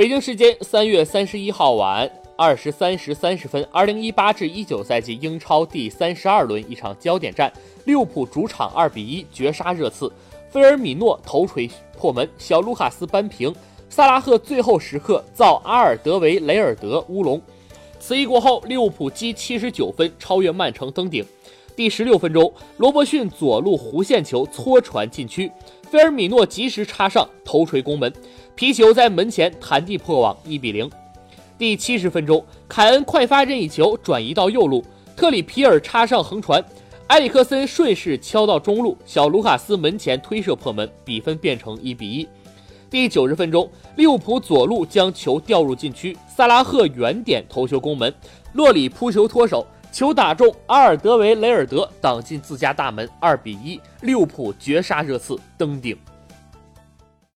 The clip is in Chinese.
北京时间三月三十一号晚二十三时三十分，二零一八至一九赛季英超第三十二轮一场焦点战，利物浦主场二比一绝杀热刺，菲尔米诺头锤破门，小卢卡斯扳平，萨拉赫最后时刻造阿尔德维雷尔德乌龙。此役过后，利物浦积七十九分，超越曼城登顶。第十六分钟，罗伯逊左路弧线球搓传禁区，菲尔米诺及时插上头锤攻门。皮球在门前弹地破网，一比零。第七十分钟，凯恩快发任意球转移到右路，特里皮尔插上横传，埃里克森顺势敲到中路，小卢卡斯门前推射破门，比分变成一比一。第九十分钟，利物浦左路将球吊入禁区，萨拉赫远点头球攻门，洛里扑球脱手，球打中阿尔德维雷尔德，挡进自家大门，二比一，利物浦绝杀热刺登顶。